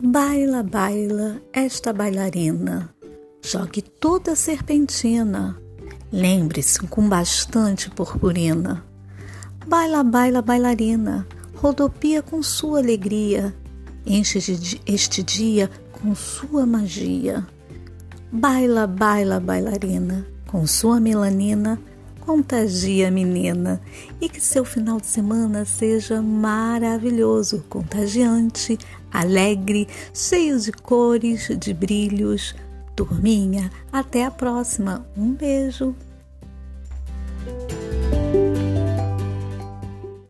Baila, baila esta bailarina, jogue toda serpentina, lembre-se com bastante purpurina. Baila, baila, bailarina, rodopia com sua alegria, enche este dia com sua magia. Baila, baila, bailarina, com sua melanina, contagia menina e que seu final de semana seja maravilhoso, contagiante, alegre, cheio de cores, de brilhos. Turminha, até a próxima. Um beijo.